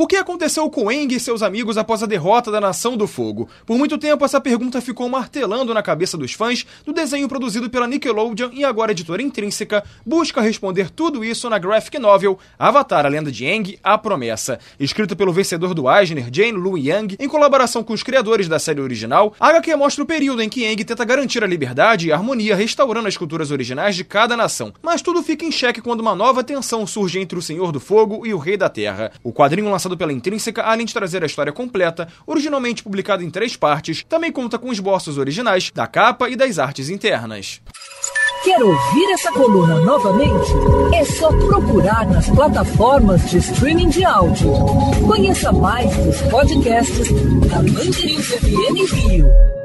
O que aconteceu com Eng e seus amigos após a derrota da Nação do Fogo? Por muito tempo, essa pergunta ficou martelando na cabeça dos fãs do desenho produzido pela Nickelodeon e agora editora intrínseca busca responder tudo isso na graphic novel Avatar, a Lenda de Aang, A Promessa. Escrito pelo vencedor do Eisner, Jane Lu Yang, em colaboração com os criadores da série original, a HQ mostra o período em que Aang tenta garantir a liberdade e a harmonia, restaurando as culturas originais de cada nação. Mas tudo fica em xeque quando uma nova tensão surge entre o Senhor do Fogo e o Rei da Terra. O quadrinho lançado lançado pela Intrínseca, além de trazer a história completa, originalmente publicada em três partes, também conta com esboços originais da capa e das artes internas. Quer ouvir essa coluna novamente? É só procurar nas plataformas de streaming de áudio. Conheça mais dos podcasts da Mandirinhos FM Rio.